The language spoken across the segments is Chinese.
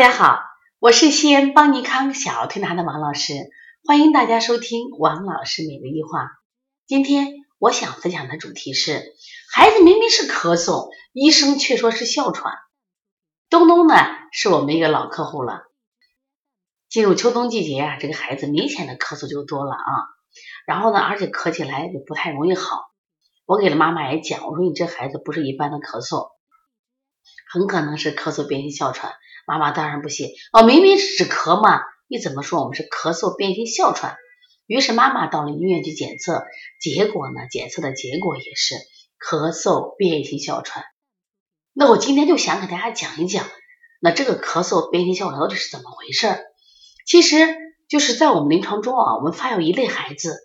大家好，我是西安邦尼康小儿推拿的王老师，欢迎大家收听王老师每日一话。今天我想分享的主题是，孩子明明是咳嗽，医生却说是哮喘。东东呢，是我们一个老客户了。进入秋冬季节啊，这个孩子明显的咳嗽就多了啊，然后呢，而且咳起来也不太容易好。我给了妈妈也讲，我说你这孩子不是一般的咳嗽，很可能是咳嗽变性哮喘。妈妈当然不信，哦，明明是止咳嘛，你怎么说我们是咳嗽变性哮喘？于是妈妈到了医院去检测，结果呢，检测的结果也是咳嗽变性哮喘。那我今天就想给大家讲一讲，那这个咳嗽变性哮喘到底是怎么回事？其实就是在我们临床中啊，我们发有一类孩子，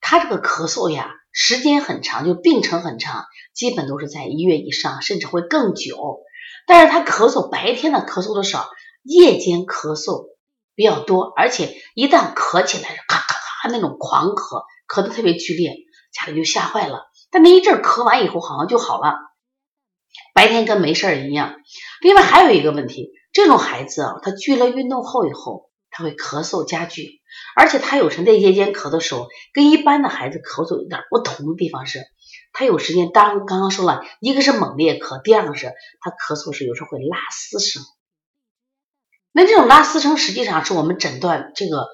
他这个咳嗽呀，时间很长，就病程很长，基本都是在一月以上，甚至会更久。但是他咳嗽白天呢咳嗽的少，夜间咳嗽比较多，而且一旦咳起来，咔咔咔那种狂咳，咳得特别剧烈，家里就吓坏了。但那一阵咳完以后好像就好了，白天跟没事儿一样。另外还有一个问题，这种孩子啊，他剧烈运动后以后，他会咳嗽加剧，而且他有时在夜间咳的时候，跟一般的孩子咳嗽有点不同的地方是。他有时间，当刚刚说了一个是猛烈咳，第二个是他咳嗽时有时候会拉丝声。那这种拉丝声实际上是我们诊断这个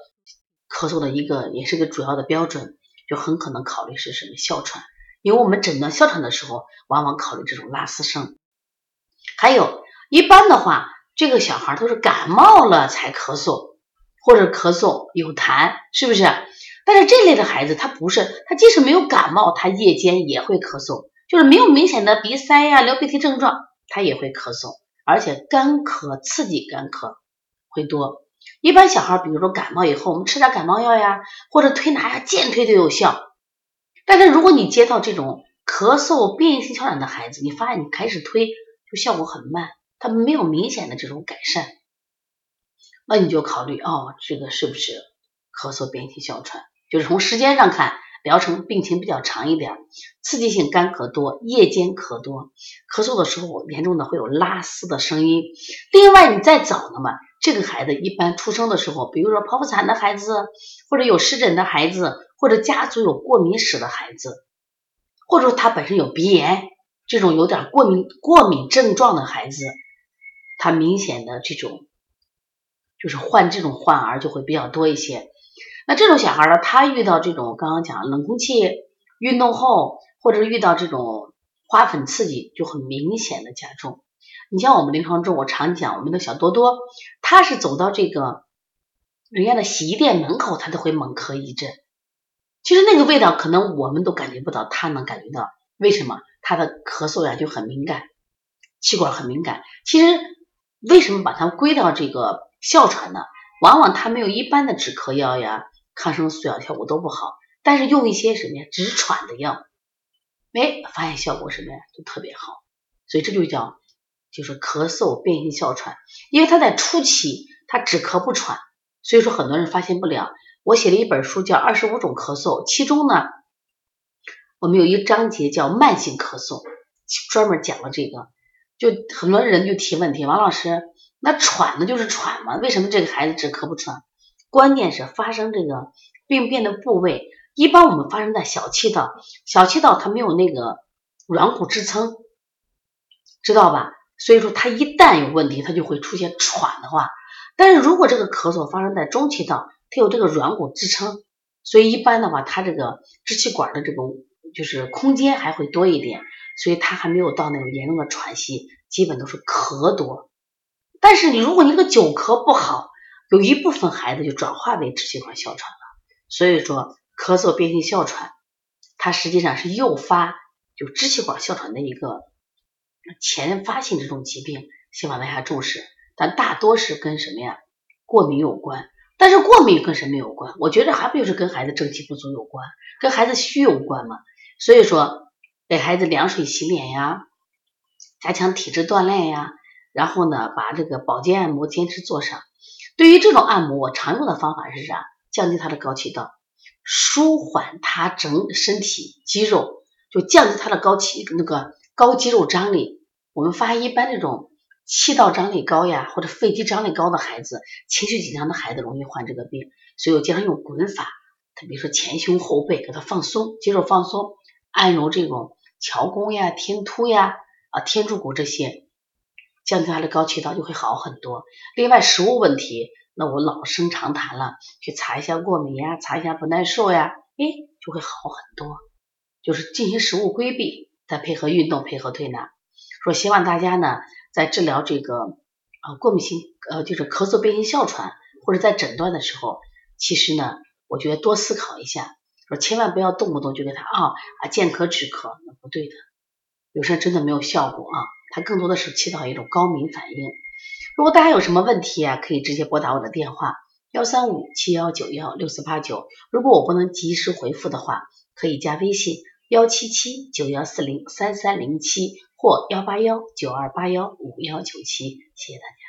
咳嗽的一个，也是个主要的标准，就很可能考虑是什么哮喘。因为我们诊断哮喘的时候，往往考虑这种拉丝声。还有一般的话，这个小孩都是感冒了才咳嗽，或者咳嗽有痰，是不是？但是这类的孩子他不是，他即使没有感冒，他夜间也会咳嗽，就是没有明显的鼻塞呀、流鼻涕症状，他也会咳嗽，而且干咳、刺激干咳会多。一般小孩，比如说感冒以后，我们吃点感冒药呀，或者推拿呀，健推都有效。但是如果你接到这种咳嗽变异性哮喘的孩子，你发现你开始推就效果很慢，他没有明显的这种改善，那你就考虑哦，这个是不是咳嗽变异性哮喘？就是从时间上看，疗程病情比较长一点，刺激性干咳多，夜间咳多，咳嗽的时候严重的会有拉丝的声音。另外，你再早的嘛，这个孩子一般出生的时候，比如说剖腹产的孩子，或者有湿疹的孩子，或者家族有过敏史的孩子，或者说他本身有鼻炎这种有点过敏过敏症状的孩子，他明显的这种就是患这种患儿就会比较多一些。那这种小孩呢，他遇到这种刚刚讲冷空气运动后，或者遇到这种花粉刺激，就很明显的加重。你像我们临床中，我常讲我们的小多多，他是走到这个人家的洗衣店门口，他都会猛咳一阵。其实那个味道可能我们都感觉不到，他能感觉到。为什么？他的咳嗽呀就很敏感，气管很敏感。其实为什么把它归到这个哮喘呢？往往他没有一般的止咳药呀。抗生素药效果都不好，但是用一些什么呀止喘的药，哎，发现效果什么呀就特别好，所以这就叫就是咳嗽变性哮喘，因为他在初期他止咳不喘，所以说很多人发现不了。我写了一本书叫《二十五种咳嗽》，其中呢我们有一章节叫慢性咳嗽，专门讲了这个，就很多人就提问题，王老师，那喘的就是喘吗？为什么这个孩子止咳不喘？关键是发生这个病变的部位，一般我们发生在小气道，小气道它没有那个软骨支撑，知道吧？所以说它一旦有问题，它就会出现喘的话。但是如果这个咳嗽发生在中气道，它有这个软骨支撑，所以一般的话，它这个支气管的这个就是空间还会多一点，所以它还没有到那种严重的喘息，基本都是咳多。但是你如果你这个久咳不好，有一部分孩子就转化为支气管哮喘了，所以说咳嗽变性哮喘，它实际上是诱发就支气管哮喘的一个前发性这种疾病，希望大家重视。但大多是跟什么呀？过敏有关。但是过敏跟什么有关？我觉得还不就是跟孩子正气不足有关，跟孩子虚有关嘛。所以说给孩子凉水洗脸呀，加强体质锻炼呀，然后呢把这个保健按摩坚持做上。对于这种按摩，我常用的方法是啥？降低他的高气道，舒缓他整身体肌肉，就降低他的高气那个高肌肉张力。我们发现一般这种气道张力高呀，或者肺肌张力高的孩子，情绪紧张的孩子容易患这个病。所以我经常用滚法，他比如说前胸后背给他放松，肌肉放松，按揉这种桥弓呀、天突呀、啊天柱骨这些，降低他的高气道就会好很多。另外食物问题，那我老生常谈了，去查一下过敏呀，查一下不耐受呀，哎就会好很多。就是进行食物规避，再配合运动，配合推拿。说希望大家呢，在治疗这个呃过敏性呃就是咳嗽、变性哮喘，或者在诊断的时候，其实呢，我觉得多思考一下，说千万不要动不动就给他啊啊见咳止咳，那不对的，有时候真的没有效果啊，它更多的是起到一种高敏反应。如果大家有什么问题啊，可以直接拨打我的电话幺三五七幺九幺六四八九。如果我不能及时回复的话，可以加微信幺七七九幺四零三三零七。或幺八幺九二八幺五幺九七，谢谢大家。